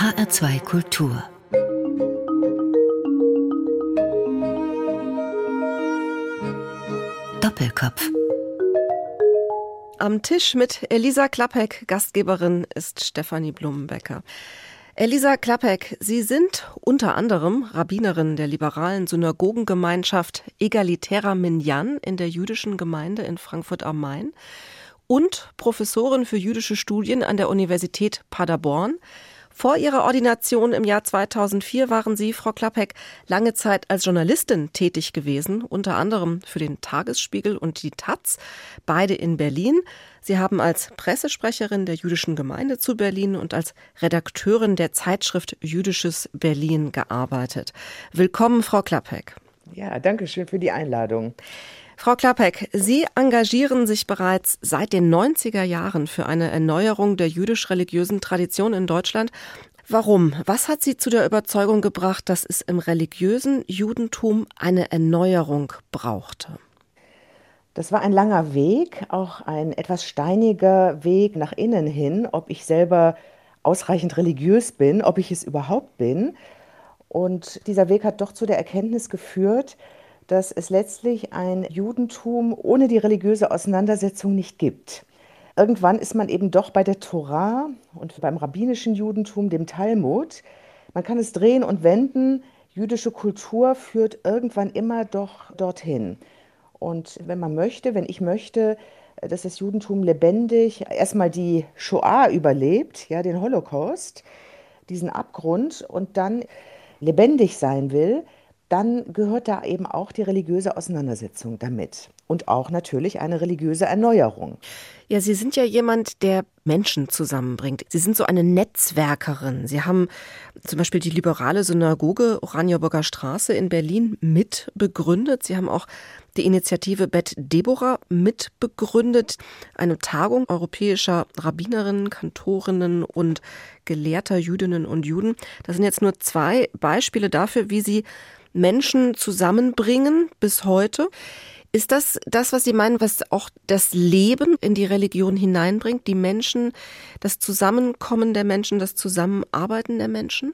HR2 Kultur Doppelkopf Am Tisch mit Elisa Klappek, Gastgeberin, ist Stefanie Blumenbecker. Elisa Klappek, Sie sind unter anderem Rabbinerin der liberalen Synagogengemeinschaft Egalitärer Minyan in der jüdischen Gemeinde in Frankfurt am Main und Professorin für jüdische Studien an der Universität Paderborn. Vor Ihrer Ordination im Jahr 2004 waren Sie, Frau Klappek, lange Zeit als Journalistin tätig gewesen, unter anderem für den Tagesspiegel und die Taz, beide in Berlin. Sie haben als Pressesprecherin der jüdischen Gemeinde zu Berlin und als Redakteurin der Zeitschrift Jüdisches Berlin gearbeitet. Willkommen, Frau Klappek. Ja, danke schön für die Einladung. Frau Klappek, Sie engagieren sich bereits seit den 90er Jahren für eine Erneuerung der jüdisch-religiösen Tradition in Deutschland. Warum? Was hat Sie zu der Überzeugung gebracht, dass es im religiösen Judentum eine Erneuerung brauchte? Das war ein langer Weg, auch ein etwas steiniger Weg nach innen hin, ob ich selber ausreichend religiös bin, ob ich es überhaupt bin. Und dieser Weg hat doch zu der Erkenntnis geführt, dass es letztlich ein Judentum ohne die religiöse Auseinandersetzung nicht gibt. Irgendwann ist man eben doch bei der Torah und beim rabbinischen Judentum, dem Talmud. Man kann es drehen und wenden. Jüdische Kultur führt irgendwann immer doch dorthin. Und wenn man möchte, wenn ich möchte, dass das Judentum lebendig erstmal die Shoah überlebt, ja, den Holocaust, diesen Abgrund und dann lebendig sein will, dann gehört da eben auch die religiöse Auseinandersetzung damit und auch natürlich eine religiöse Erneuerung. Ja, Sie sind ja jemand, der Menschen zusammenbringt. Sie sind so eine Netzwerkerin. Sie haben zum Beispiel die liberale Synagoge Oranienburger Straße in Berlin mitbegründet. Sie haben auch die Initiative Bet Deborah mitbegründet, eine Tagung europäischer Rabbinerinnen, Kantorinnen und gelehrter Jüdinnen und Juden. Das sind jetzt nur zwei Beispiele dafür, wie Sie Menschen zusammenbringen bis heute. Ist das das, was Sie meinen, was auch das Leben in die Religion hineinbringt, die Menschen, das Zusammenkommen der Menschen, das Zusammenarbeiten der Menschen?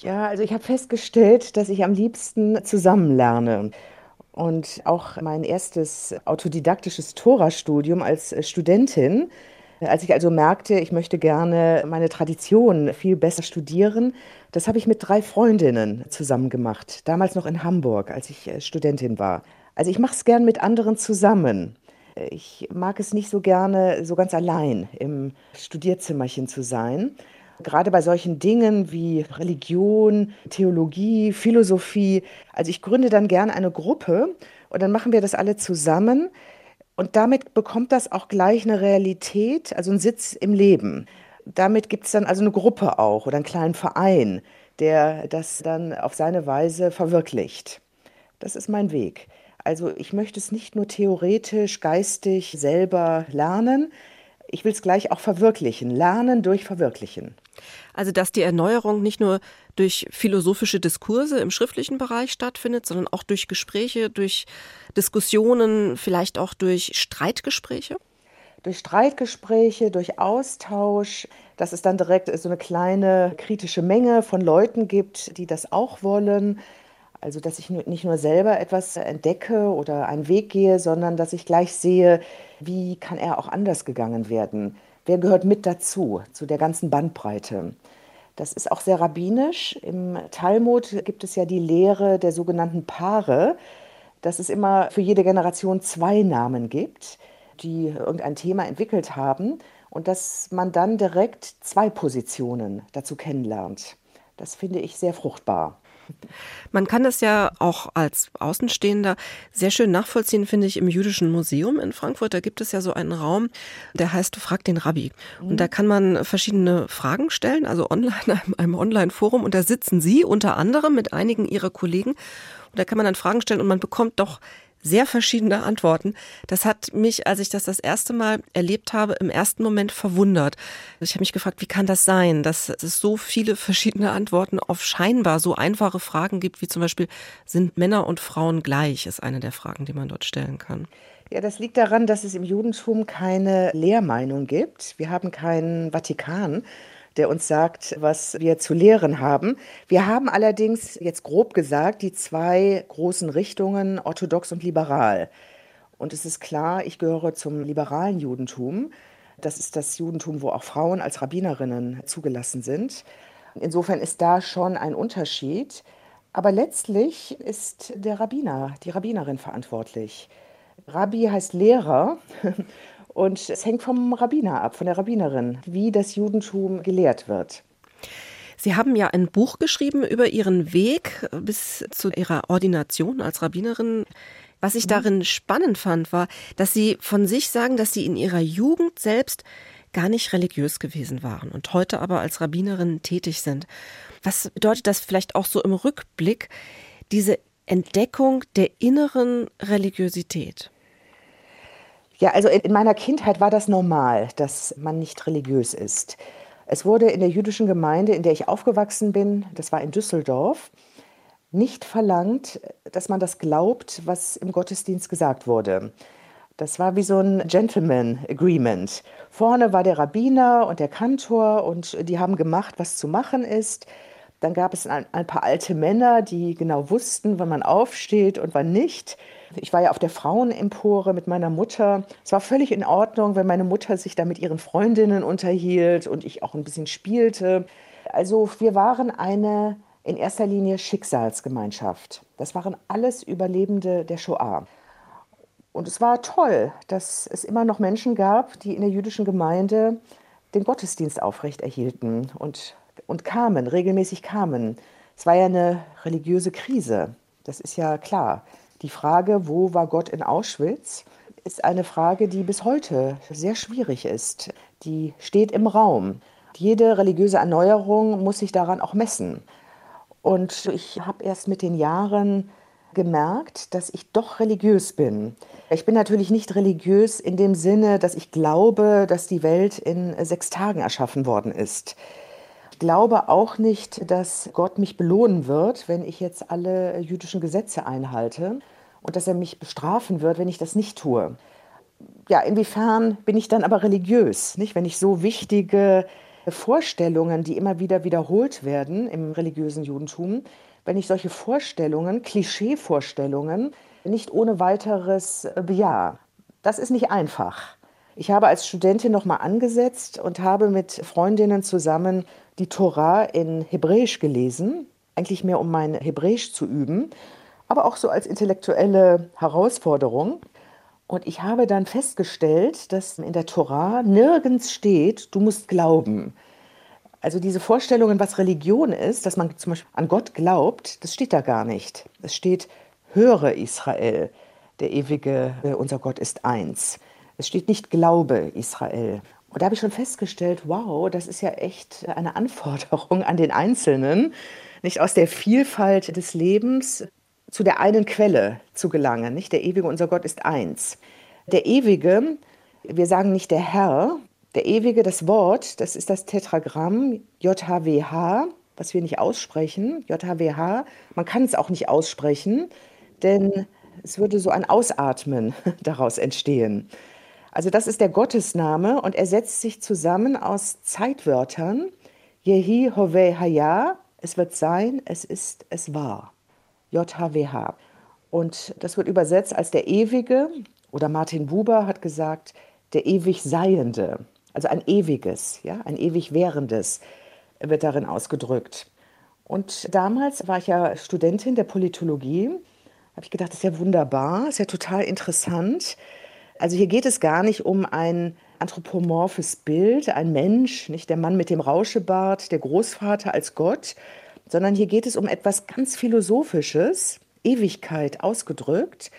Ja, also ich habe festgestellt, dass ich am liebsten zusammen lerne. Und auch mein erstes autodidaktisches Tora-Studium als Studentin als ich also merkte, ich möchte gerne meine Tradition viel besser studieren, das habe ich mit drei Freundinnen zusammen gemacht. Damals noch in Hamburg, als ich äh, Studentin war. Also ich mache es gern mit anderen zusammen. Ich mag es nicht so gerne so ganz allein im Studierzimmerchen zu sein. Gerade bei solchen Dingen wie Religion, Theologie, Philosophie. Also ich gründe dann gern eine Gruppe und dann machen wir das alle zusammen. Und damit bekommt das auch gleich eine Realität, also einen Sitz im Leben. Damit gibt es dann also eine Gruppe auch oder einen kleinen Verein, der das dann auf seine Weise verwirklicht. Das ist mein Weg. Also ich möchte es nicht nur theoretisch, geistig selber lernen, ich will es gleich auch verwirklichen, lernen durch Verwirklichen. Also dass die Erneuerung nicht nur durch philosophische Diskurse im schriftlichen Bereich stattfindet, sondern auch durch Gespräche, durch Diskussionen, vielleicht auch durch Streitgespräche? Durch Streitgespräche, durch Austausch, dass es dann direkt so eine kleine kritische Menge von Leuten gibt, die das auch wollen. Also, dass ich nicht nur selber etwas entdecke oder einen Weg gehe, sondern dass ich gleich sehe, wie kann er auch anders gegangen werden? Wer gehört mit dazu, zu der ganzen Bandbreite? Das ist auch sehr rabbinisch. Im Talmud gibt es ja die Lehre der sogenannten Paare, dass es immer für jede Generation zwei Namen gibt, die irgendein Thema entwickelt haben und dass man dann direkt zwei Positionen dazu kennenlernt. Das finde ich sehr fruchtbar. Man kann das ja auch als Außenstehender sehr schön nachvollziehen, finde ich, im Jüdischen Museum in Frankfurt. Da gibt es ja so einen Raum, der heißt Frag den Rabbi. Und da kann man verschiedene Fragen stellen, also online, einem, einem Online-Forum. Und da sitzen Sie unter anderem mit einigen Ihrer Kollegen. Und da kann man dann Fragen stellen und man bekommt doch sehr verschiedene Antworten. Das hat mich, als ich das das erste Mal erlebt habe, im ersten Moment verwundert. Ich habe mich gefragt, wie kann das sein, dass es so viele verschiedene Antworten auf scheinbar so einfache Fragen gibt, wie zum Beispiel, sind Männer und Frauen gleich, ist eine der Fragen, die man dort stellen kann. Ja, das liegt daran, dass es im Judentum keine Lehrmeinung gibt. Wir haben keinen Vatikan, der uns sagt, was wir zu lehren haben. Wir haben allerdings jetzt grob gesagt die zwei großen Richtungen, orthodox und liberal. Und es ist klar, ich gehöre zum liberalen Judentum. Das ist das Judentum, wo auch Frauen als Rabbinerinnen zugelassen sind. Insofern ist da schon ein Unterschied. Aber letztlich ist der Rabbiner, die Rabbinerin verantwortlich. Rabbi heißt Lehrer und es hängt vom Rabbiner ab, von der Rabbinerin, wie das Judentum gelehrt wird. Sie haben ja ein Buch geschrieben über Ihren Weg bis zu Ihrer Ordination als Rabbinerin. Was ich mhm. darin spannend fand, war, dass Sie von sich sagen, dass Sie in Ihrer Jugend selbst gar nicht religiös gewesen waren und heute aber als Rabbinerin tätig sind. Was bedeutet das vielleicht auch so im Rückblick, diese Entdeckung der inneren Religiosität? Ja, also in meiner Kindheit war das normal, dass man nicht religiös ist. Es wurde in der jüdischen Gemeinde, in der ich aufgewachsen bin, das war in Düsseldorf, nicht verlangt, dass man das glaubt, was im Gottesdienst gesagt wurde. Das war wie so ein Gentleman Agreement. Vorne war der Rabbiner und der Kantor und die haben gemacht, was zu machen ist. Dann gab es ein, ein, paar alte Männer, die genau wussten, wann man aufsteht und wann nicht. Ich war ja auf der Frauenempore mit meiner Mutter. Es war völlig in Ordnung, wenn meine Mutter sich da mit ihren Freundinnen unterhielt und ich auch ein bisschen spielte. Also wir waren eine in erster Linie Schicksalsgemeinschaft. Das waren alles Überlebende der Shoah. Und es war toll, dass es immer noch Menschen gab, die in der jüdischen Gemeinde den Gottesdienst aufrechterhielten und, und kamen, regelmäßig kamen. Es war ja eine religiöse Krise, das ist ja klar. Die Frage, wo war Gott in Auschwitz, ist eine Frage, die bis heute sehr schwierig ist. Die steht im Raum. Jede religiöse Erneuerung muss sich daran auch messen. Und ich habe erst mit den Jahren gemerkt, dass ich doch religiös bin. Ich bin natürlich nicht religiös in dem Sinne, dass ich glaube, dass die Welt in sechs Tagen erschaffen worden ist. Ich glaube auch nicht, dass Gott mich belohnen wird, wenn ich jetzt alle jüdischen Gesetze einhalte und dass er mich bestrafen wird, wenn ich das nicht tue. Ja, inwiefern bin ich dann aber religiös, nicht? Wenn ich so wichtige Vorstellungen, die immer wieder wiederholt werden im religiösen Judentum, wenn ich solche Vorstellungen, Klischeevorstellungen, nicht ohne weiteres bejahe. Das ist nicht einfach. Ich habe als Studentin noch mal angesetzt und habe mit Freundinnen zusammen die Tora in Hebräisch gelesen, eigentlich mehr um mein Hebräisch zu üben, aber auch so als intellektuelle Herausforderung. Und ich habe dann festgestellt, dass in der Tora nirgends steht, du musst glauben. Also diese Vorstellungen, was Religion ist, dass man zum Beispiel an Gott glaubt, das steht da gar nicht. Es steht, höre Israel, der ewige, äh, unser Gott ist eins. Es steht nicht, glaube Israel. Und da habe ich schon festgestellt, wow, das ist ja echt eine Anforderung an den Einzelnen, nicht aus der Vielfalt des Lebens zu der einen Quelle zu gelangen. Nicht? Der ewige, unser Gott ist eins. Der ewige, wir sagen nicht der Herr, der ewige, das Wort, das ist das Tetragramm JHWH, was wir nicht aussprechen. JHWH, man kann es auch nicht aussprechen, denn es würde so ein Ausatmen daraus entstehen. Also das ist der Gottesname und er setzt sich zusammen aus Zeitwörtern. Yehi Hove Haya, es wird sein, es ist, es war. JHWH. Und das wird übersetzt als der Ewige, oder Martin Buber hat gesagt, der ewig Seiende, also ein ewiges, ja, ein ewig Währendes wird darin ausgedrückt. Und damals war ich ja Studentin der Politologie, habe ich gedacht, das ist ja wunderbar, ist ja total interessant. Also hier geht es gar nicht um ein anthropomorphes Bild, ein Mensch, nicht der Mann mit dem Rauschebart, der Großvater als Gott, sondern hier geht es um etwas ganz Philosophisches, Ewigkeit ausgedrückt,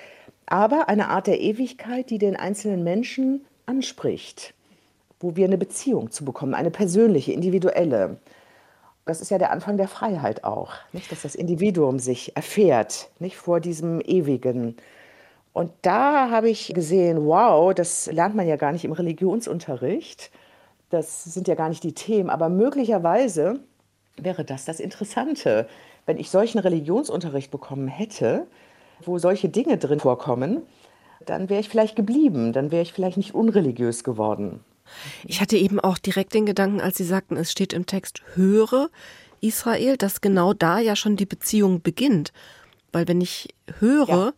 aber eine Art der Ewigkeit, die den einzelnen Menschen anspricht, wo wir eine Beziehung zu bekommen, eine persönliche, individuelle. Das ist ja der Anfang der Freiheit auch, nicht? dass das Individuum sich erfährt, nicht vor diesem Ewigen. Und da habe ich gesehen, wow, das lernt man ja gar nicht im Religionsunterricht. Das sind ja gar nicht die Themen, aber möglicherweise wäre das das Interessante. Wenn ich solchen Religionsunterricht bekommen hätte, wo solche Dinge drin vorkommen, dann wäre ich vielleicht geblieben, dann wäre ich vielleicht nicht unreligiös geworden. Ich hatte eben auch direkt den Gedanken, als Sie sagten, es steht im Text, höre Israel, dass genau da ja schon die Beziehung beginnt. Weil wenn ich höre, ja.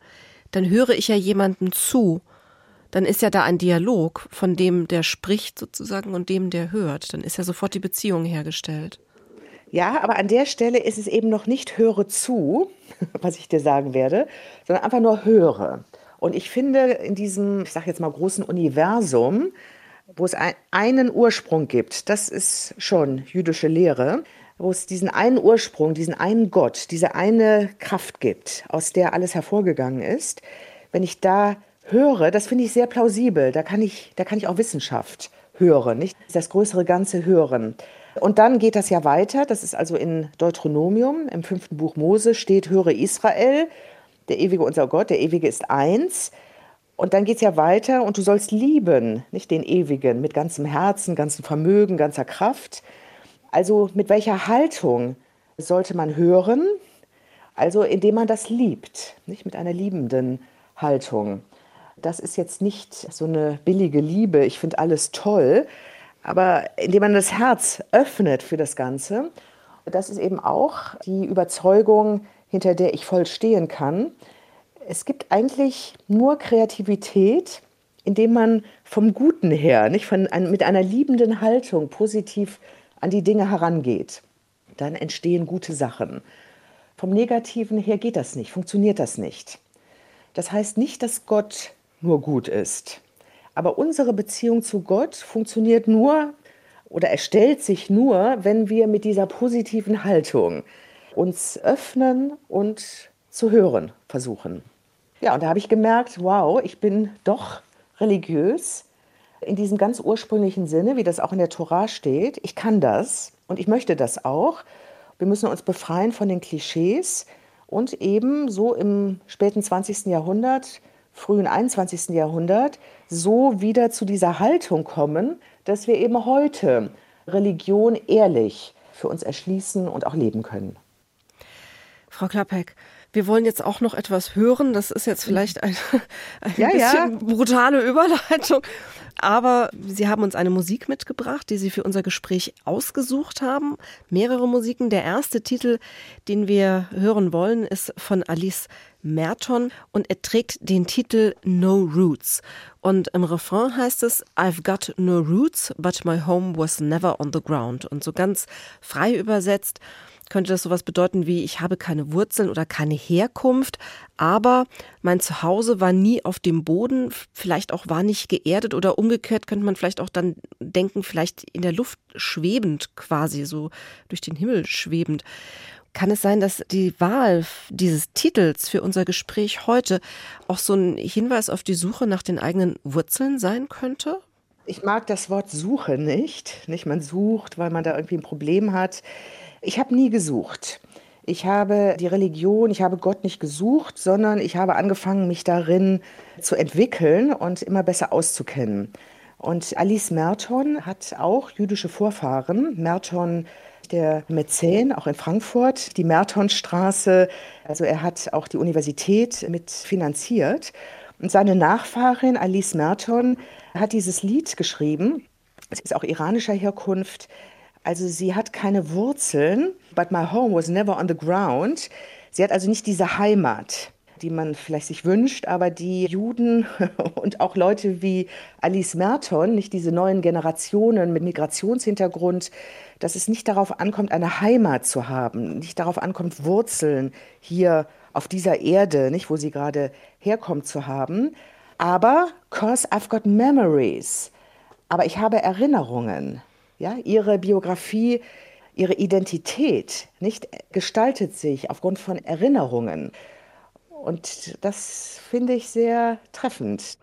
Dann höre ich ja jemandem zu. Dann ist ja da ein Dialog von dem, der spricht sozusagen und dem, der hört. Dann ist ja sofort die Beziehung hergestellt. Ja, aber an der Stelle ist es eben noch nicht höre zu, was ich dir sagen werde, sondern einfach nur höre. Und ich finde, in diesem, ich sage jetzt mal, großen Universum, wo es ein, einen Ursprung gibt, das ist schon jüdische Lehre, wo es diesen einen Ursprung, diesen einen Gott, diese eine Kraft gibt, aus der alles hervorgegangen ist. Wenn ich da höre, das finde ich sehr plausibel. Da kann ich, da kann ich auch Wissenschaft hören, nicht das größere Ganze hören. Und dann geht das ja weiter. Das ist also in Deuteronomium, im fünften Buch Mose steht: Höre Israel, der ewige unser Gott, der ewige ist eins. Und dann geht es ja weiter und du sollst lieben, nicht den ewigen, mit ganzem Herzen, ganzem Vermögen, ganzer Kraft. Also mit welcher Haltung sollte man hören? Also indem man das liebt, nicht mit einer liebenden Haltung. Das ist jetzt nicht so eine billige Liebe, ich finde alles toll, aber indem man das Herz öffnet für das Ganze, das ist eben auch die Überzeugung, hinter der ich voll stehen kann. Es gibt eigentlich nur Kreativität, indem man vom Guten her, nicht von, mit einer liebenden Haltung positiv an die Dinge herangeht. Dann entstehen gute Sachen. Vom Negativen her geht das nicht, funktioniert das nicht. Das heißt nicht, dass Gott nur gut ist. Aber unsere Beziehung zu Gott funktioniert nur oder erstellt sich nur, wenn wir mit dieser positiven Haltung uns öffnen und zu hören versuchen. Ja, und da habe ich gemerkt, wow, ich bin doch religiös in diesem ganz ursprünglichen Sinne, wie das auch in der Tora steht. Ich kann das und ich möchte das auch. Wir müssen uns befreien von den Klischees und eben so im späten 20. Jahrhundert, frühen 21. Jahrhundert, so wieder zu dieser Haltung kommen, dass wir eben heute Religion ehrlich für uns erschließen und auch leben können. Frau Klappek, wir wollen jetzt auch noch etwas hören. Das ist jetzt vielleicht eine, ein ja, bisschen ja. brutale Überleitung. Aber Sie haben uns eine Musik mitgebracht, die Sie für unser Gespräch ausgesucht haben. Mehrere Musiken. Der erste Titel, den wir hören wollen, ist von Alice Merton und er trägt den Titel No Roots. Und im Refrain heißt es I've got no roots, but my home was never on the ground. Und so ganz frei übersetzt könnte das sowas bedeuten wie, ich habe keine Wurzeln oder keine Herkunft, aber mein Zuhause war nie auf dem Boden, vielleicht auch war nicht geerdet oder umgekehrt könnte man vielleicht auch dann denken, vielleicht in der Luft schwebend quasi, so durch den Himmel schwebend. Kann es sein, dass die Wahl dieses Titels für unser Gespräch heute auch so ein Hinweis auf die Suche nach den eigenen Wurzeln sein könnte? Ich mag das Wort Suche nicht. Nicht man sucht, weil man da irgendwie ein Problem hat. Ich habe nie gesucht. Ich habe die Religion, ich habe Gott nicht gesucht, sondern ich habe angefangen, mich darin zu entwickeln und immer besser auszukennen. Und Alice Merton hat auch jüdische Vorfahren. Merton, der Mäzen, auch in Frankfurt, die Mertonstraße. Also er hat auch die Universität mit finanziert. Und seine Nachfahrin Alice Merton hat dieses Lied geschrieben. Es ist auch iranischer Herkunft. Also sie hat keine Wurzeln, but my home was never on the ground. Sie hat also nicht diese Heimat, die man vielleicht sich wünscht, aber die Juden und auch Leute wie Alice Merton, nicht diese neuen Generationen mit Migrationshintergrund, dass es nicht darauf ankommt, eine Heimat zu haben, nicht darauf ankommt, Wurzeln hier auf dieser Erde, nicht wo sie gerade herkommt, zu haben. Aber, cause I've got memories. Aber ich habe Erinnerungen. Ja, ihre Biografie, ihre Identität nicht gestaltet sich aufgrund von Erinnerungen. Und das finde ich sehr treffend.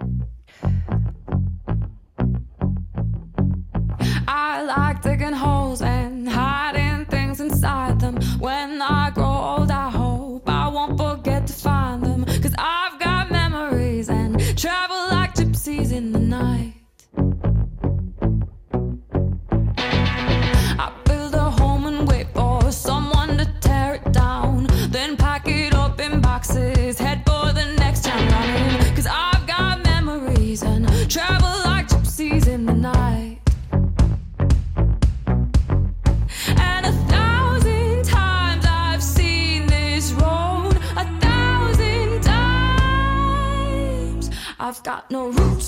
I like digging holes and hiding things inside them. When I grow old, I hope I won't forget to find them. Cause I've got memories and travel like gypsies in the night. Then pack it up in boxes, head for the next town running. Cause I've got memories and travel like gypsies in the night. I've got no roof.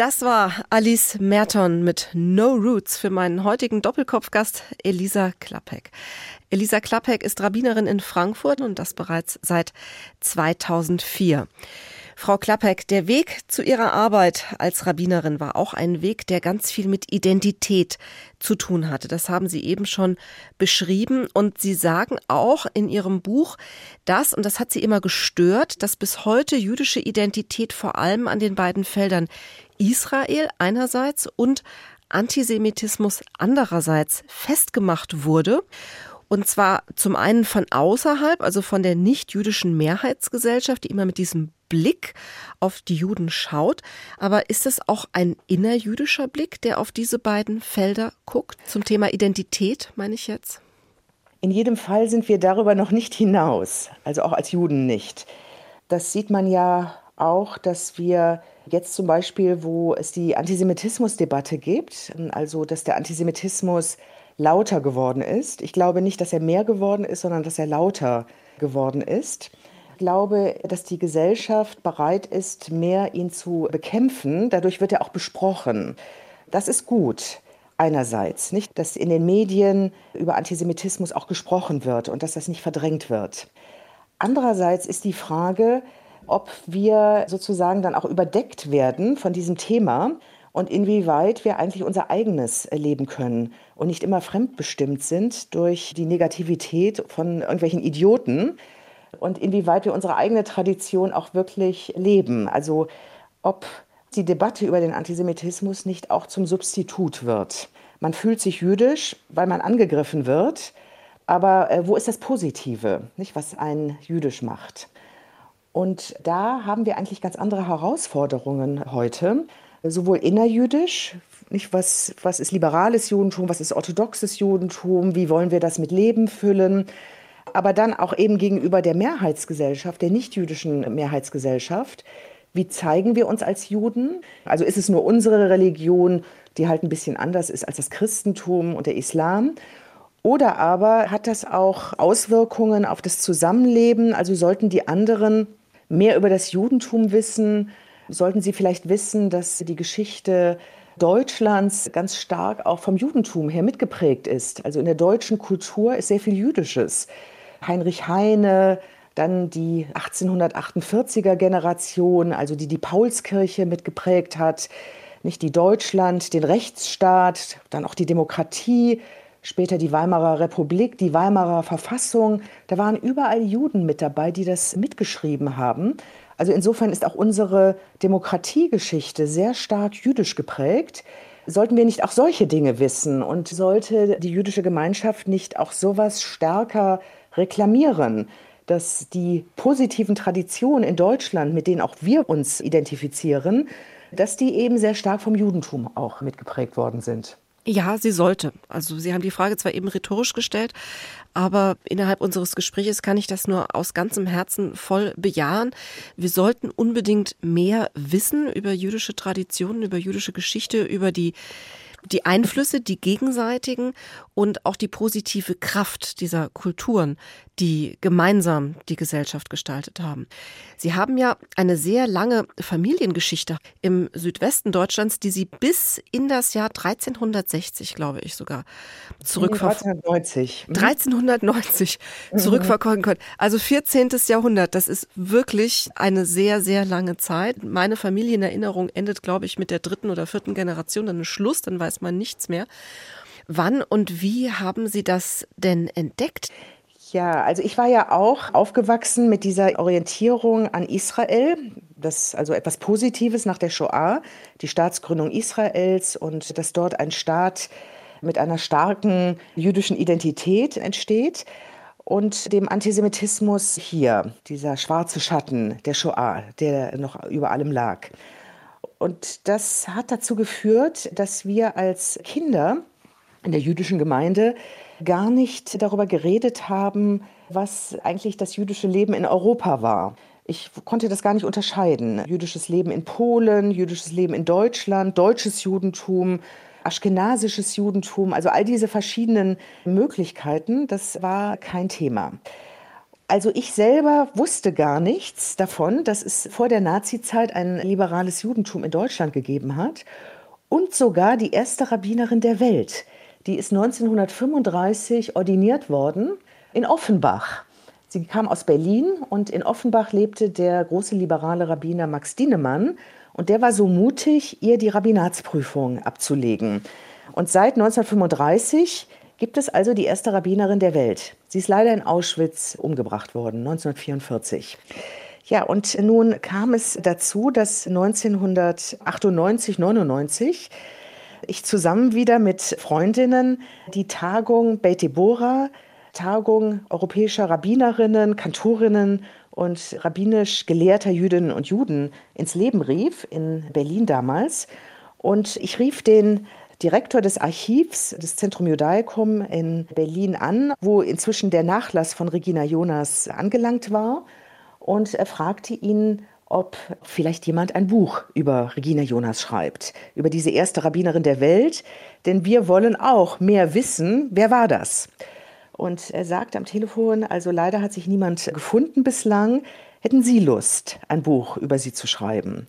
Das war Alice Merton mit No Roots für meinen heutigen Doppelkopfgast Elisa Klappek. Elisa Klappek ist Rabbinerin in Frankfurt und das bereits seit 2004. Frau Klappek, der Weg zu Ihrer Arbeit als Rabbinerin war auch ein Weg, der ganz viel mit Identität zu tun hatte. Das haben Sie eben schon beschrieben. Und Sie sagen auch in Ihrem Buch, dass, und das hat Sie immer gestört, dass bis heute jüdische Identität vor allem an den beiden Feldern Israel einerseits und Antisemitismus andererseits festgemacht wurde. Und zwar zum einen von außerhalb, also von der nicht-jüdischen Mehrheitsgesellschaft, die immer mit diesem Blick auf die Juden schaut. Aber ist es auch ein innerjüdischer Blick, der auf diese beiden Felder guckt? Zum Thema Identität, meine ich jetzt? In jedem Fall sind wir darüber noch nicht hinaus, also auch als Juden nicht. Das sieht man ja auch, dass wir Jetzt zum Beispiel, wo es die Antisemitismusdebatte gibt, also dass der Antisemitismus lauter geworden ist. Ich glaube nicht, dass er mehr geworden ist, sondern dass er lauter geworden ist. Ich glaube, dass die Gesellschaft bereit ist, mehr ihn zu bekämpfen. Dadurch wird er auch besprochen. Das ist gut. Einerseits, nicht, dass in den Medien über Antisemitismus auch gesprochen wird und dass das nicht verdrängt wird. Andererseits ist die Frage, ob wir sozusagen dann auch überdeckt werden von diesem Thema und inwieweit wir eigentlich unser eigenes leben können und nicht immer fremdbestimmt sind durch die Negativität von irgendwelchen Idioten und inwieweit wir unsere eigene Tradition auch wirklich leben. Also ob die Debatte über den Antisemitismus nicht auch zum Substitut wird. Man fühlt sich jüdisch, weil man angegriffen wird, aber äh, wo ist das Positive, nicht, was einen jüdisch macht? Und da haben wir eigentlich ganz andere Herausforderungen heute, sowohl innerjüdisch, nicht was, was ist liberales Judentum, was ist orthodoxes Judentum, wie wollen wir das mit Leben füllen, aber dann auch eben gegenüber der Mehrheitsgesellschaft, der nichtjüdischen Mehrheitsgesellschaft. Wie zeigen wir uns als Juden? Also ist es nur unsere Religion die halt ein bisschen anders ist als das Christentum und der Islam. Oder aber hat das auch Auswirkungen auf das Zusammenleben? Also sollten die anderen mehr über das Judentum wissen? Sollten sie vielleicht wissen, dass die Geschichte Deutschlands ganz stark auch vom Judentum her mitgeprägt ist? Also in der deutschen Kultur ist sehr viel Jüdisches. Heinrich Heine, dann die 1848er Generation, also die die Paulskirche mitgeprägt hat, nicht die Deutschland, den Rechtsstaat, dann auch die Demokratie, später die Weimarer Republik, die Weimarer Verfassung. Da waren überall Juden mit dabei, die das mitgeschrieben haben. Also insofern ist auch unsere Demokratiegeschichte sehr stark jüdisch geprägt. Sollten wir nicht auch solche Dinge wissen und sollte die jüdische Gemeinschaft nicht auch sowas stärker reklamieren? dass die positiven Traditionen in Deutschland, mit denen auch wir uns identifizieren, dass die eben sehr stark vom Judentum auch mitgeprägt worden sind. Ja, sie sollte. Also Sie haben die Frage zwar eben rhetorisch gestellt, aber innerhalb unseres Gespräches kann ich das nur aus ganzem Herzen voll bejahen. Wir sollten unbedingt mehr wissen über jüdische Traditionen, über jüdische Geschichte, über die die Einflüsse, die gegenseitigen und auch die positive Kraft dieser Kulturen, die gemeinsam die Gesellschaft gestaltet haben. Sie haben ja eine sehr lange Familiengeschichte im Südwesten Deutschlands, die Sie bis in das Jahr 1360, glaube ich sogar, zurückverfolgen 1390. 1390 mhm. zurückverfolgen können. Also 14. Jahrhundert, das ist wirklich eine sehr, sehr lange Zeit. Meine Familienerinnerung endet, glaube ich, mit der dritten oder vierten Generation, dann ist Schluss, dann weiß man nichts mehr. Wann und wie haben Sie das denn entdeckt? Ja, also ich war ja auch aufgewachsen mit dieser Orientierung an Israel. Das also etwas Positives nach der Shoah, die Staatsgründung Israels und dass dort ein Staat mit einer starken jüdischen Identität entsteht und dem Antisemitismus hier, dieser schwarze Schatten der Shoah, der noch über allem lag. Und das hat dazu geführt, dass wir als Kinder in der jüdischen Gemeinde gar nicht darüber geredet haben, was eigentlich das jüdische Leben in Europa war. Ich konnte das gar nicht unterscheiden. Jüdisches Leben in Polen, jüdisches Leben in Deutschland, deutsches Judentum, aschkenasisches Judentum, also all diese verschiedenen Möglichkeiten, das war kein Thema. Also ich selber wusste gar nichts davon, dass es vor der Nazizeit ein liberales Judentum in Deutschland gegeben hat und sogar die erste Rabbinerin der Welt, die ist 1935 ordiniert worden in Offenbach. Sie kam aus Berlin und in Offenbach lebte der große liberale Rabbiner Max Dienemann und der war so mutig, ihr die Rabbinatsprüfung abzulegen. Und seit 1935 gibt es also die erste Rabbinerin der Welt. Sie ist leider in Auschwitz umgebracht worden, 1944. Ja, und nun kam es dazu, dass 1998, 99 ich zusammen wieder mit Freundinnen die Tagung Beit Deborah, Tagung europäischer Rabbinerinnen, Kantorinnen und rabbinisch gelehrter Jüdinnen und Juden ins Leben rief, in Berlin damals. Und ich rief den Direktor des Archivs des Zentrum Judaicum in Berlin an, wo inzwischen der Nachlass von Regina Jonas angelangt war. Und er fragte ihn, ob vielleicht jemand ein Buch über Regina Jonas schreibt, über diese erste Rabbinerin der Welt, denn wir wollen auch mehr wissen, wer war das? Und er sagt am Telefon, also leider hat sich niemand gefunden bislang, hätten Sie Lust, ein Buch über sie zu schreiben?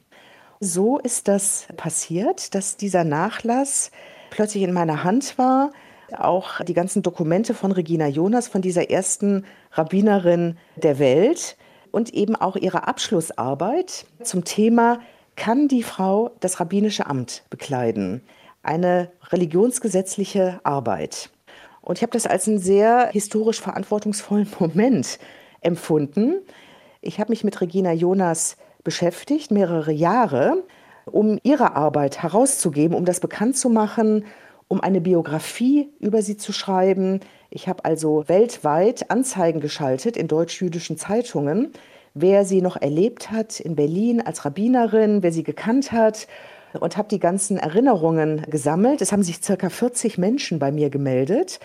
So ist das passiert, dass dieser Nachlass plötzlich in meiner Hand war, auch die ganzen Dokumente von Regina Jonas, von dieser ersten Rabbinerin der Welt und eben auch ihre Abschlussarbeit zum Thema Kann die Frau das rabbinische Amt bekleiden? Eine religionsgesetzliche Arbeit. Und ich habe das als einen sehr historisch verantwortungsvollen Moment empfunden. Ich habe mich mit Regina Jonas beschäftigt, mehrere Jahre, um ihre Arbeit herauszugeben, um das bekannt zu machen, um eine Biografie über sie zu schreiben. Ich habe also weltweit Anzeigen geschaltet in deutsch-jüdischen Zeitungen, wer sie noch erlebt hat in Berlin als Rabbinerin, wer sie gekannt hat und habe die ganzen Erinnerungen gesammelt. Es haben sich circa 40 Menschen bei mir gemeldet.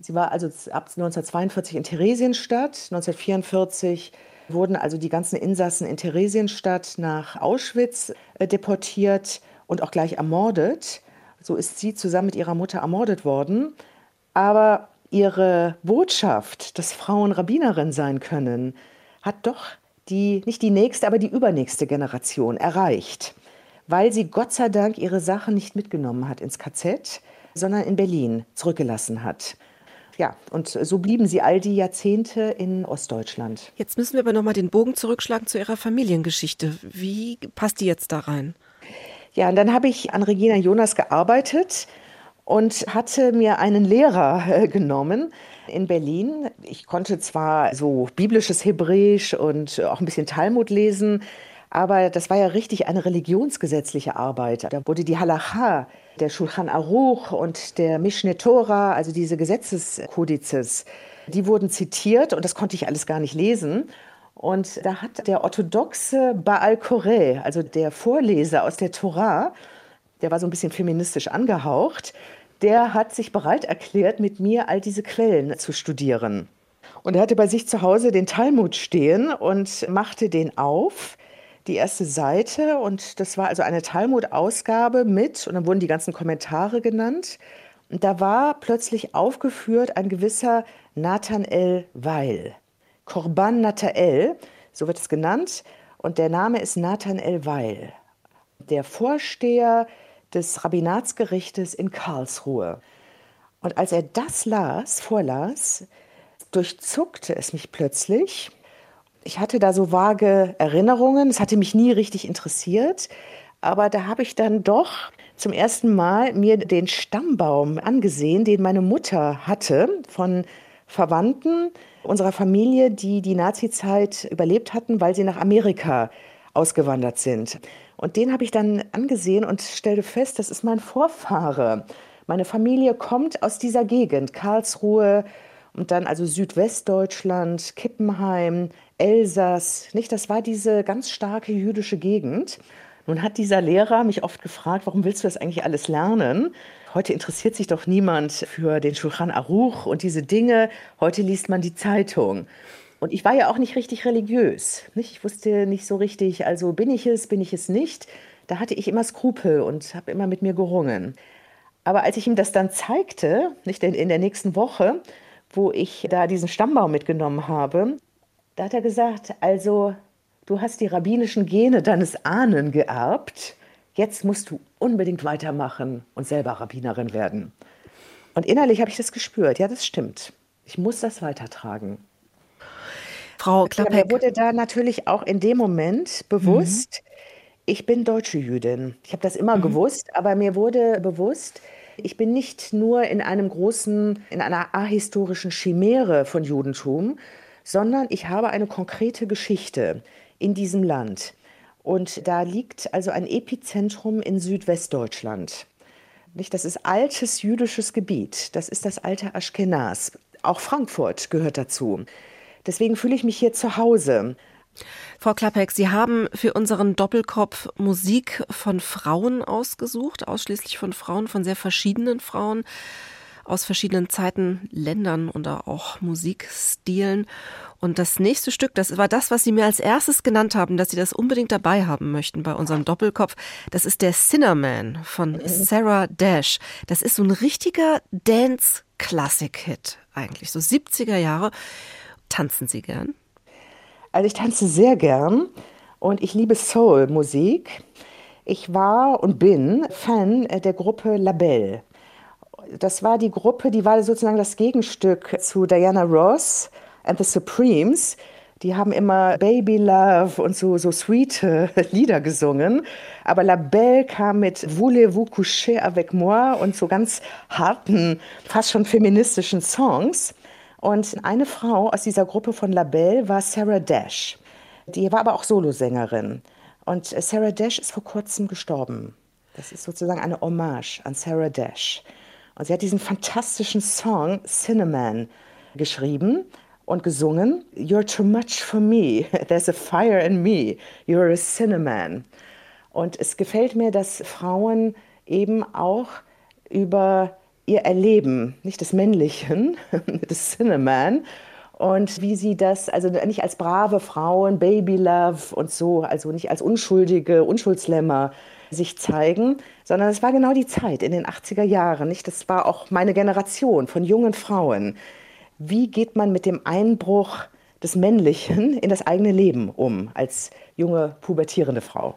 Sie war also ab 1942 in Theresienstadt, 1944 wurden also die ganzen Insassen in Theresienstadt nach Auschwitz äh, deportiert und auch gleich ermordet. So ist sie zusammen mit ihrer Mutter ermordet worden. Aber ihre Botschaft, dass Frauen Rabbinerin sein können, hat doch die, nicht die nächste, aber die übernächste Generation erreicht, weil sie Gott sei Dank ihre Sachen nicht mitgenommen hat ins KZ, sondern in Berlin zurückgelassen hat. Ja, und so blieben sie all die Jahrzehnte in Ostdeutschland. Jetzt müssen wir aber nochmal den Bogen zurückschlagen zu Ihrer Familiengeschichte. Wie passt die jetzt da rein? Ja, und dann habe ich an Regina Jonas gearbeitet und hatte mir einen Lehrer äh, genommen in Berlin. Ich konnte zwar so biblisches Hebräisch und auch ein bisschen Talmud lesen, aber das war ja richtig eine religionsgesetzliche Arbeit. Da wurde die Halacha, der Shulchan Aruch und der Mishneh Torah, also diese Gesetzeskodizes, die wurden zitiert und das konnte ich alles gar nicht lesen. Und da hat der orthodoxe Baal Koreh, also der Vorleser aus der Torah, der war so ein bisschen feministisch angehaucht, der hat sich bereit erklärt, mit mir all diese Quellen zu studieren. Und er hatte bei sich zu Hause den Talmud stehen und machte den auf, die erste Seite. Und das war also eine Talmud-Ausgabe mit, und dann wurden die ganzen Kommentare genannt. Und da war plötzlich aufgeführt ein gewisser Nathanael Weil. Korban Nathael, so wird es genannt. Und der Name ist Nathanael Weil. Der Vorsteher des Rabbinatsgerichtes in Karlsruhe. Und als er das las, vorlas, durchzuckte es mich plötzlich. Ich hatte da so vage Erinnerungen, es hatte mich nie richtig interessiert, aber da habe ich dann doch zum ersten Mal mir den Stammbaum angesehen, den meine Mutter hatte von Verwandten unserer Familie, die die Nazizeit überlebt hatten, weil sie nach Amerika ausgewandert sind. Und den habe ich dann angesehen und stellte fest, das ist mein Vorfahre. Meine Familie kommt aus dieser Gegend, Karlsruhe und dann also Südwestdeutschland, Kippenheim, Elsass. Nicht, das war diese ganz starke jüdische Gegend. Nun hat dieser Lehrer mich oft gefragt, warum willst du das eigentlich alles lernen? Heute interessiert sich doch niemand für den Shulchan Aruch und diese Dinge. Heute liest man die Zeitung. Und ich war ja auch nicht richtig religiös. Nicht? Ich wusste nicht so richtig, also bin ich es, bin ich es nicht. Da hatte ich immer Skrupel und habe immer mit mir gerungen. Aber als ich ihm das dann zeigte, nicht in der nächsten Woche, wo ich da diesen Stammbaum mitgenommen habe, da hat er gesagt, also du hast die rabbinischen Gene deines Ahnen geerbt, jetzt musst du unbedingt weitermachen und selber Rabbinerin werden. Und innerlich habe ich das gespürt, ja, das stimmt. Ich muss das weitertragen. Frau Klappek. Mir wurde da natürlich auch in dem Moment bewusst, mhm. ich bin deutsche Jüdin. Ich habe das immer mhm. gewusst, aber mir wurde bewusst, ich bin nicht nur in einem großen, in einer ahistorischen Chimäre von Judentum, sondern ich habe eine konkrete Geschichte in diesem Land. Und da liegt also ein Epizentrum in Südwestdeutschland. Das ist altes jüdisches Gebiet. Das ist das alte Aschkenaz. Auch Frankfurt gehört dazu. Deswegen fühle ich mich hier zu Hause. Frau Klappek, Sie haben für unseren Doppelkopf Musik von Frauen ausgesucht, ausschließlich von Frauen, von sehr verschiedenen Frauen aus verschiedenen Zeiten, Ländern und auch Musikstilen. Und das nächste Stück, das war das, was Sie mir als erstes genannt haben, dass Sie das unbedingt dabei haben möchten bei unserem Doppelkopf. Das ist der Cinnamon von Sarah Dash. Das ist so ein richtiger Dance-Classic-Hit eigentlich, so 70er Jahre. Tanzen Sie gern? Also ich tanze sehr gern und ich liebe Soul-Musik. Ich war und bin Fan der Gruppe Labelle. Das war die Gruppe, die war sozusagen das Gegenstück zu Diana Ross and the Supremes. Die haben immer Baby Love und so, so sweet Lieder gesungen. Aber La Belle kam mit Voulez-vous coucher avec moi und so ganz harten, fast schon feministischen Songs. Und eine Frau aus dieser Gruppe von Labelle war Sarah Dash. Die war aber auch Solosängerin. Und Sarah Dash ist vor kurzem gestorben. Das ist sozusagen eine Hommage an Sarah Dash. Und sie hat diesen fantastischen Song Cinnamon geschrieben und gesungen. You're too much for me. There's a fire in me. You're a cinnamon. Und es gefällt mir, dass Frauen eben auch über ihr Erleben, nicht des Männlichen, des Cinnamon, und wie sie das, also nicht als brave Frauen, Baby Love und so, also nicht als unschuldige Unschuldslämmer sich zeigen, sondern es war genau die Zeit in den 80er Jahren. Nicht? Das war auch meine Generation von jungen Frauen. Wie geht man mit dem Einbruch des Männlichen in das eigene Leben um als junge pubertierende Frau?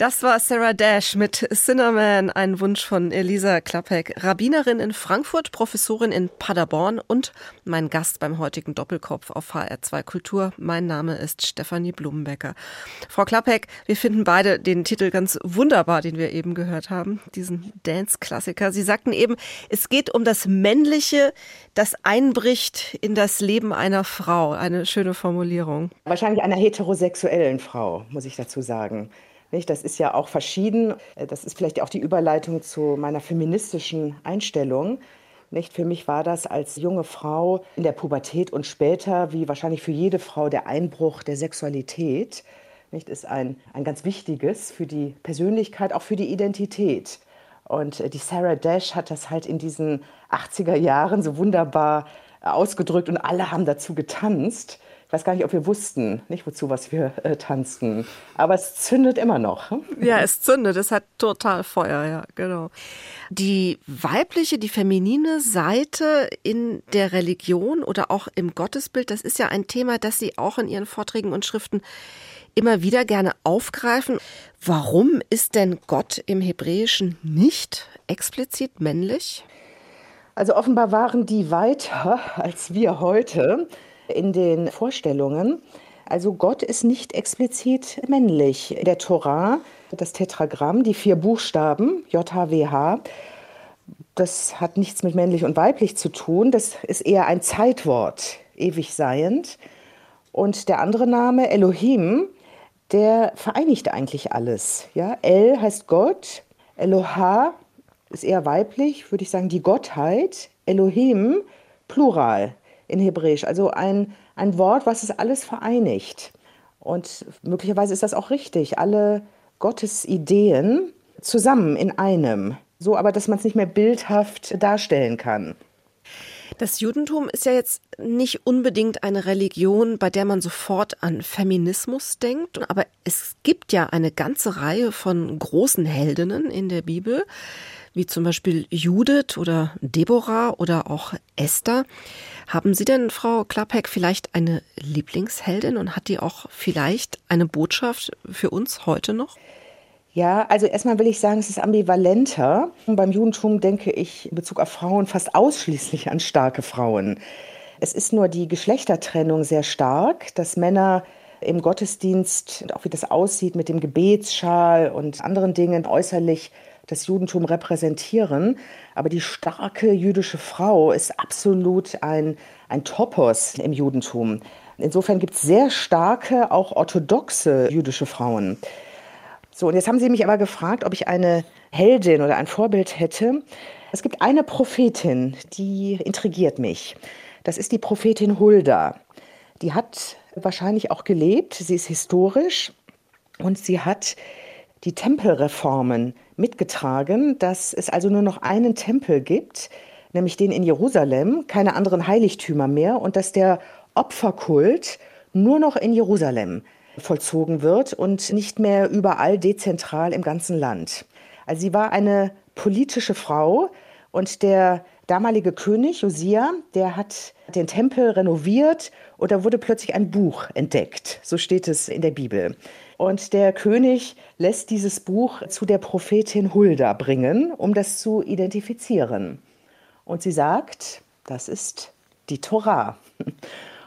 Das war Sarah Dash mit Cinnamon, ein Wunsch von Elisa Klappek, Rabbinerin in Frankfurt, Professorin in Paderborn und mein Gast beim heutigen Doppelkopf auf HR2 Kultur. Mein Name ist Stefanie Blumenbecker. Frau Klappek, wir finden beide den Titel ganz wunderbar, den wir eben gehört haben, diesen Dance-Klassiker. Sie sagten eben, es geht um das Männliche, das einbricht in das Leben einer Frau. Eine schöne Formulierung. Wahrscheinlich einer heterosexuellen Frau, muss ich dazu sagen. Nicht? Das ist ja auch verschieden. Äh, das ist vielleicht auch die Überleitung zu meiner feministischen Einstellung. Nicht? Für mich war das als junge Frau in der Pubertät und später, wie wahrscheinlich für jede Frau, der Einbruch der Sexualität. Nicht? Ist ein, ein ganz wichtiges für die Persönlichkeit, auch für die Identität. Und äh, die Sarah Dash hat das halt in diesen 80er Jahren so wunderbar ausgedrückt und alle haben dazu getanzt. Ich weiß gar nicht, ob wir wussten, nicht wozu was wir äh, tanzten. Aber es zündet immer noch. Hm? Ja, es zündet. Es hat total Feuer, ja, genau. Die weibliche, die feminine Seite in der Religion oder auch im Gottesbild, das ist ja ein Thema, das Sie auch in Ihren Vorträgen und Schriften immer wieder gerne aufgreifen. Warum ist denn Gott im Hebräischen nicht explizit männlich? Also offenbar waren die weiter als wir heute in den Vorstellungen. Also Gott ist nicht explizit männlich. In der Torah, das Tetragramm, die vier Buchstaben, JHWH, das hat nichts mit männlich und weiblich zu tun. Das ist eher ein Zeitwort, ewig seiend. Und der andere Name, Elohim, der vereinigt eigentlich alles. Ja? El heißt Gott, Eloha ist eher weiblich, würde ich sagen, die Gottheit, Elohim, Plural in Hebräisch. Also ein, ein Wort, was es alles vereinigt. Und möglicherweise ist das auch richtig. Alle Gottes Ideen zusammen in einem. So aber, dass man es nicht mehr bildhaft darstellen kann. Das Judentum ist ja jetzt nicht unbedingt eine Religion, bei der man sofort an Feminismus denkt, aber es gibt ja eine ganze Reihe von großen Heldinnen in der Bibel, wie zum Beispiel Judith oder Deborah oder auch Esther. Haben Sie denn, Frau Klappheck, vielleicht eine Lieblingsheldin und hat die auch vielleicht eine Botschaft für uns heute noch? Ja, also erstmal will ich sagen, es ist ambivalenter. Beim Judentum denke ich in Bezug auf Frauen fast ausschließlich an starke Frauen. Es ist nur die Geschlechtertrennung sehr stark, dass Männer im Gottesdienst, auch wie das aussieht mit dem Gebetsschal und anderen Dingen äußerlich das Judentum repräsentieren. Aber die starke jüdische Frau ist absolut ein, ein Topos im Judentum. Insofern gibt es sehr starke, auch orthodoxe jüdische Frauen. So, und jetzt haben Sie mich aber gefragt, ob ich eine Heldin oder ein Vorbild hätte. Es gibt eine Prophetin, die intrigiert mich. Das ist die Prophetin Hulda. Die hat wahrscheinlich auch gelebt. Sie ist historisch und sie hat die Tempelreformen mitgetragen, dass es also nur noch einen Tempel gibt, nämlich den in Jerusalem, keine anderen Heiligtümer mehr und dass der Opferkult nur noch in Jerusalem vollzogen wird und nicht mehr überall dezentral im ganzen Land. Also sie war eine politische Frau und der damalige König Josia, der hat den Tempel renoviert und da wurde plötzlich ein Buch entdeckt. So steht es in der Bibel. Und der König lässt dieses Buch zu der Prophetin Hulda bringen, um das zu identifizieren. Und sie sagt, das ist die Torah.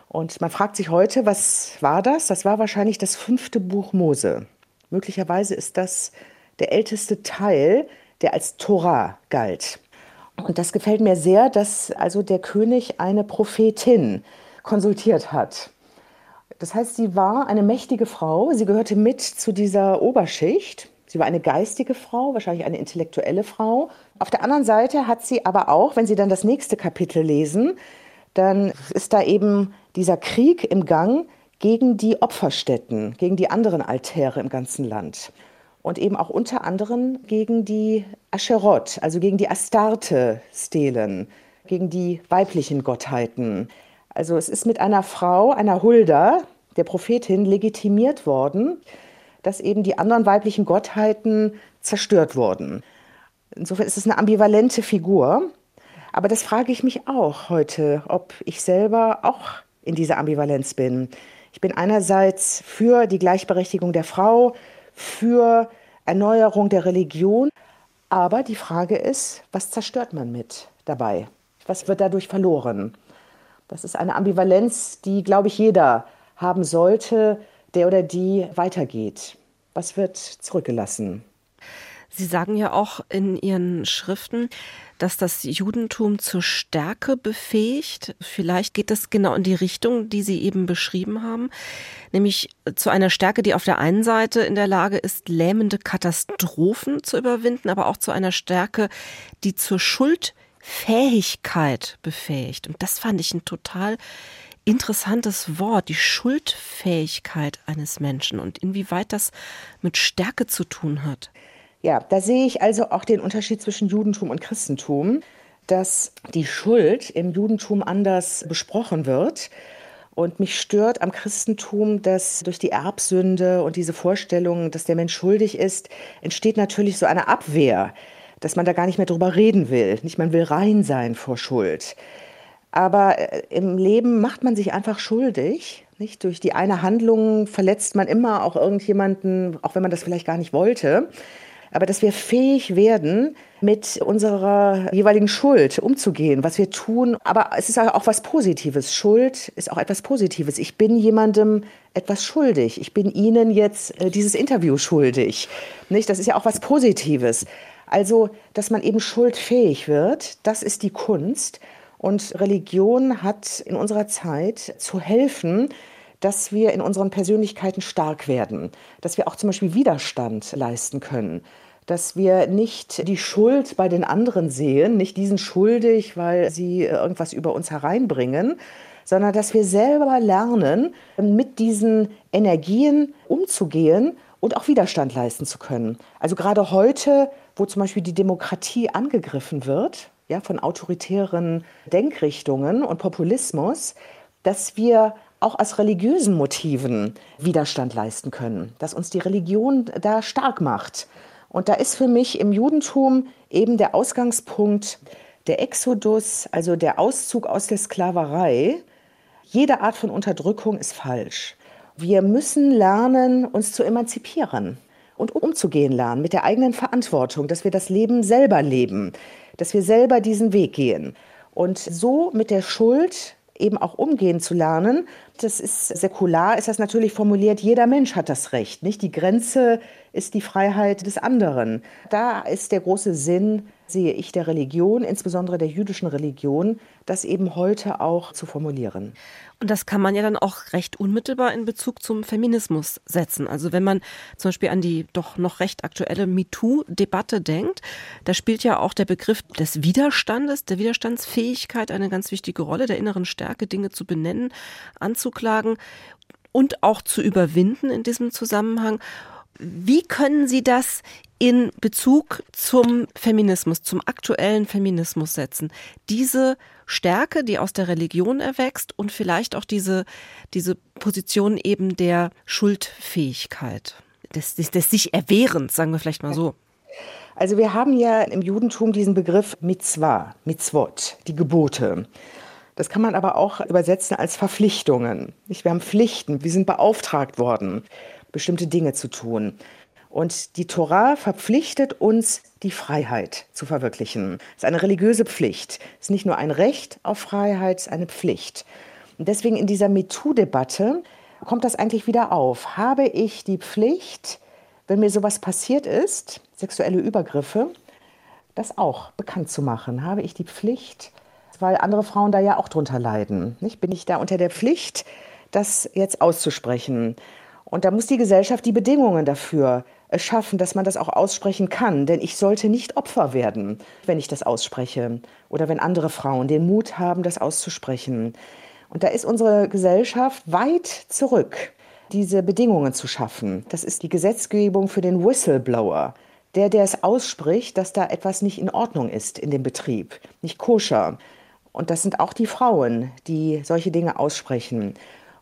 Und man fragt sich heute, was war das? Das war wahrscheinlich das fünfte Buch Mose. Möglicherweise ist das der älteste Teil, der als Torah galt. Und das gefällt mir sehr, dass also der König eine Prophetin konsultiert hat. Das heißt, sie war eine mächtige Frau, sie gehörte mit zu dieser Oberschicht. Sie war eine geistige Frau, wahrscheinlich eine intellektuelle Frau. Auf der anderen Seite hat sie aber auch, wenn Sie dann das nächste Kapitel lesen, dann ist da eben dieser Krieg im Gang gegen die Opferstätten, gegen die anderen Altäre im ganzen Land. Und eben auch unter anderem gegen die Ascherot, also gegen die Astarte-Stelen, gegen die weiblichen Gottheiten. Also es ist mit einer Frau, einer Hulda, der Prophetin legitimiert worden, dass eben die anderen weiblichen Gottheiten zerstört wurden. Insofern ist es eine ambivalente Figur. Aber das frage ich mich auch heute, ob ich selber auch in dieser Ambivalenz bin. Ich bin einerseits für die Gleichberechtigung der Frau, für Erneuerung der Religion. Aber die Frage ist, was zerstört man mit dabei? Was wird dadurch verloren? Das ist eine Ambivalenz, die, glaube ich, jeder haben sollte, der oder die weitergeht. Was wird zurückgelassen? Sie sagen ja auch in Ihren Schriften, dass das Judentum zur Stärke befähigt. Vielleicht geht das genau in die Richtung, die Sie eben beschrieben haben, nämlich zu einer Stärke, die auf der einen Seite in der Lage ist, lähmende Katastrophen zu überwinden, aber auch zu einer Stärke, die zur Schuldfähigkeit befähigt. Und das fand ich ein total interessantes Wort, die Schuldfähigkeit eines Menschen und inwieweit das mit Stärke zu tun hat. Ja, da sehe ich also auch den Unterschied zwischen Judentum und Christentum, dass die Schuld im Judentum anders besprochen wird. Und mich stört am Christentum, dass durch die Erbsünde und diese Vorstellung, dass der Mensch schuldig ist, entsteht natürlich so eine Abwehr, dass man da gar nicht mehr drüber reden will. Nicht, man will rein sein vor Schuld. Aber äh, im Leben macht man sich einfach schuldig. Nicht? Durch die eine Handlung verletzt man immer auch irgendjemanden, auch wenn man das vielleicht gar nicht wollte aber dass wir fähig werden, mit unserer jeweiligen Schuld umzugehen, was wir tun. Aber es ist auch was Positives. Schuld ist auch etwas Positives. Ich bin jemandem etwas schuldig. Ich bin Ihnen jetzt äh, dieses Interview schuldig. Nicht? Das ist ja auch was Positives. Also, dass man eben schuldfähig wird, das ist die Kunst. Und Religion hat in unserer Zeit zu helfen, dass wir in unseren Persönlichkeiten stark werden, dass wir auch zum Beispiel Widerstand leisten können, dass wir nicht die Schuld bei den anderen sehen, nicht diesen schuldig, weil sie irgendwas über uns hereinbringen, sondern dass wir selber lernen, mit diesen Energien umzugehen und auch Widerstand leisten zu können. Also gerade heute, wo zum Beispiel die Demokratie angegriffen wird, ja, von autoritären Denkrichtungen und Populismus, dass wir auch aus religiösen Motiven Widerstand leisten können, dass uns die Religion da stark macht. Und da ist für mich im Judentum eben der Ausgangspunkt der Exodus, also der Auszug aus der Sklaverei. Jede Art von Unterdrückung ist falsch. Wir müssen lernen, uns zu emanzipieren und umzugehen lernen mit der eigenen Verantwortung, dass wir das Leben selber leben, dass wir selber diesen Weg gehen. Und so mit der Schuld eben auch umgehen zu lernen. Das ist säkular, ist das natürlich formuliert, jeder Mensch hat das Recht, nicht? Die Grenze ist die Freiheit des anderen. Da ist der große Sinn, sehe ich, der Religion, insbesondere der jüdischen Religion, das eben heute auch zu formulieren. Und das kann man ja dann auch recht unmittelbar in Bezug zum Feminismus setzen. Also wenn man zum Beispiel an die doch noch recht aktuelle MeToo-Debatte denkt, da spielt ja auch der Begriff des Widerstandes, der Widerstandsfähigkeit eine ganz wichtige Rolle, der inneren Stärke, Dinge zu benennen, anzuklagen und auch zu überwinden in diesem Zusammenhang. Wie können Sie das in Bezug zum Feminismus, zum aktuellen Feminismus setzen? Diese Stärke, die aus der Religion erwächst und vielleicht auch diese, diese Position eben der Schuldfähigkeit, des, des, des sich Erwehrens, sagen wir vielleicht mal so. Also wir haben ja im Judentum diesen Begriff Mitzvah, Mitzvot, die Gebote. Das kann man aber auch übersetzen als Verpflichtungen. Wir haben Pflichten, wir sind beauftragt worden bestimmte Dinge zu tun. Und die Torah verpflichtet uns, die Freiheit zu verwirklichen. Es ist eine religiöse Pflicht. Es ist nicht nur ein Recht auf Freiheit, es ist eine Pflicht. Und deswegen in dieser MeToo-Debatte kommt das eigentlich wieder auf. Habe ich die Pflicht, wenn mir sowas passiert ist, sexuelle Übergriffe, das auch bekannt zu machen? Habe ich die Pflicht, weil andere Frauen da ja auch drunter leiden? Nicht? Bin ich da unter der Pflicht, das jetzt auszusprechen? Und da muss die Gesellschaft die Bedingungen dafür schaffen, dass man das auch aussprechen kann. Denn ich sollte nicht Opfer werden, wenn ich das ausspreche oder wenn andere Frauen den Mut haben, das auszusprechen. Und da ist unsere Gesellschaft weit zurück, diese Bedingungen zu schaffen. Das ist die Gesetzgebung für den Whistleblower. Der, der es ausspricht, dass da etwas nicht in Ordnung ist in dem Betrieb, nicht koscher. Und das sind auch die Frauen, die solche Dinge aussprechen.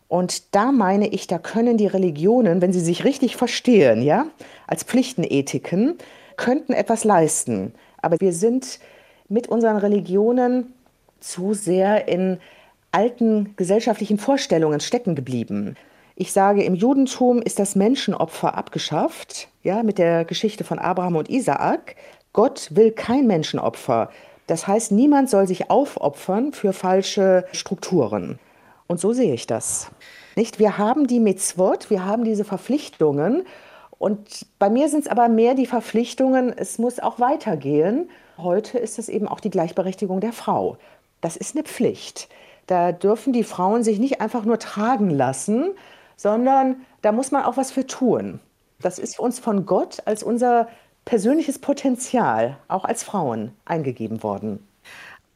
Und da meine ich, da können die Religionen, wenn sie sich richtig verstehen, ja, als Pflichtenethiken, könnten etwas leisten. Aber wir sind mit unseren Religionen zu sehr in alten gesellschaftlichen Vorstellungen stecken geblieben. Ich sage, im Judentum ist das Menschenopfer abgeschafft, ja, mit der Geschichte von Abraham und Isaak. Gott will kein Menschenopfer. Das heißt, niemand soll sich aufopfern für falsche Strukturen. Und so sehe ich das. Nicht? Wir haben die Mitzvot, wir haben diese Verpflichtungen. Und bei mir sind es aber mehr die Verpflichtungen, es muss auch weitergehen. Heute ist es eben auch die Gleichberechtigung der Frau. Das ist eine Pflicht. Da dürfen die Frauen sich nicht einfach nur tragen lassen, sondern da muss man auch was für tun. Das ist uns von Gott als unser persönliches Potenzial, auch als Frauen, eingegeben worden.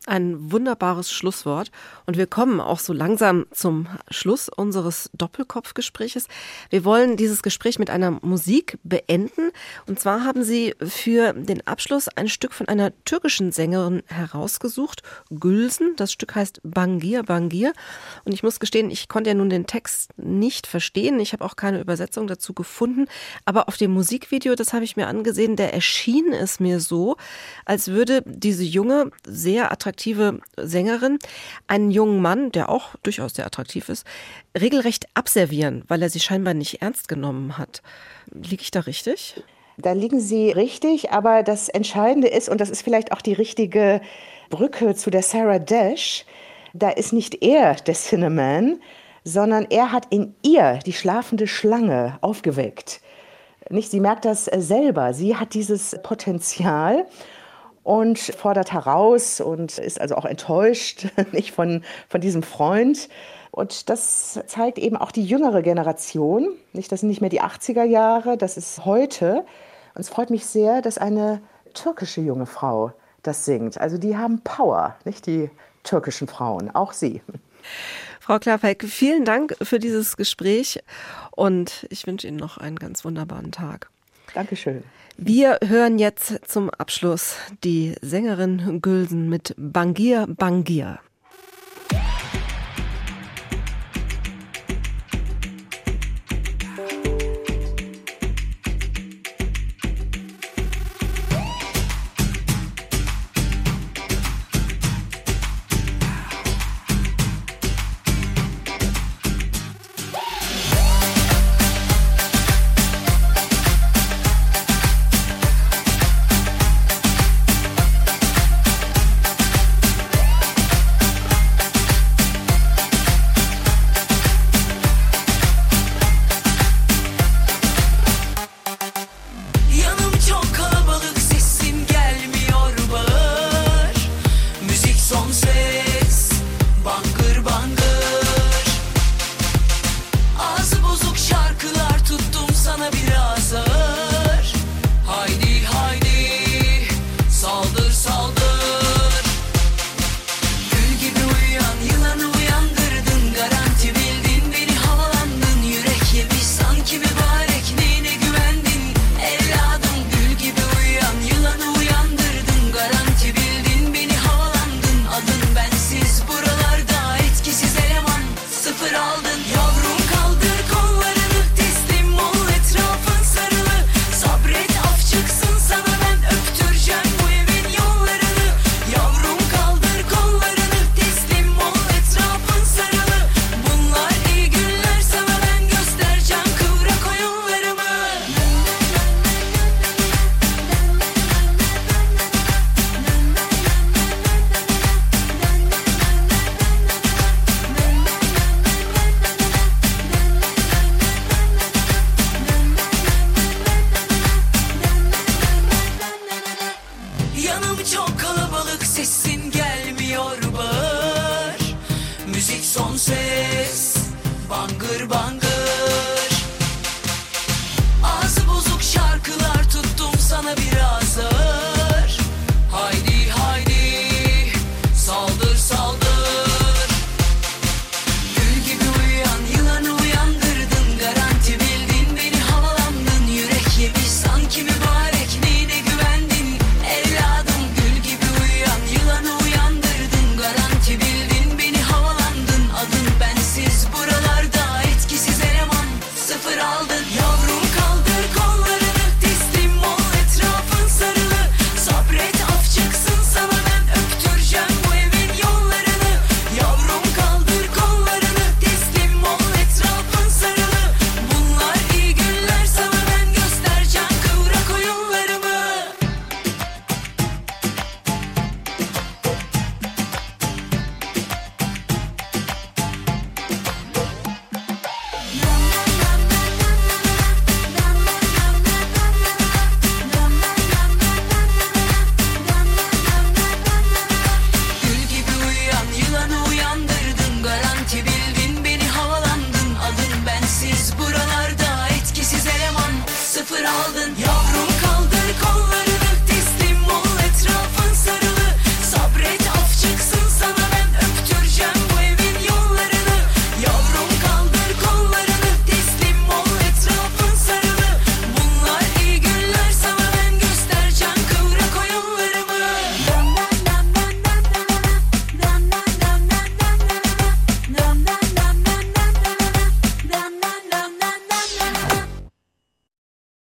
Ein wunderbares Schlusswort. Und wir kommen auch so langsam zum Schluss unseres Doppelkopfgespräches. Wir wollen dieses Gespräch mit einer Musik beenden. Und zwar haben Sie für den Abschluss ein Stück von einer türkischen Sängerin herausgesucht, Gülsen. Das Stück heißt Bangir Bangir. Und ich muss gestehen, ich konnte ja nun den Text nicht verstehen. Ich habe auch keine Übersetzung dazu gefunden. Aber auf dem Musikvideo, das habe ich mir angesehen, da erschien es mir so, als würde diese junge, sehr attraktive attraktive Sängerin einen jungen Mann, der auch durchaus sehr attraktiv ist, regelrecht abservieren, weil er sie scheinbar nicht ernst genommen hat. Liege ich da richtig? Da liegen Sie richtig, aber das Entscheidende ist, und das ist vielleicht auch die richtige Brücke zu der Sarah Dash, da ist nicht er der Cinnamon, sondern er hat in ihr die schlafende Schlange aufgeweckt. Nicht, sie merkt das selber. Sie hat dieses Potenzial und fordert heraus und ist also auch enttäuscht nicht von, von diesem Freund. Und das zeigt eben auch die jüngere Generation. Nicht, das sind nicht mehr die 80er Jahre, das ist heute. Und es freut mich sehr, dass eine türkische junge Frau das singt. Also die haben Power, nicht die türkischen Frauen, auch sie. Frau Klarfeig, vielen Dank für dieses Gespräch und ich wünsche Ihnen noch einen ganz wunderbaren Tag. Dankeschön. Wir hören jetzt zum Abschluss die Sängerin Gülsen mit Bangir Bangir.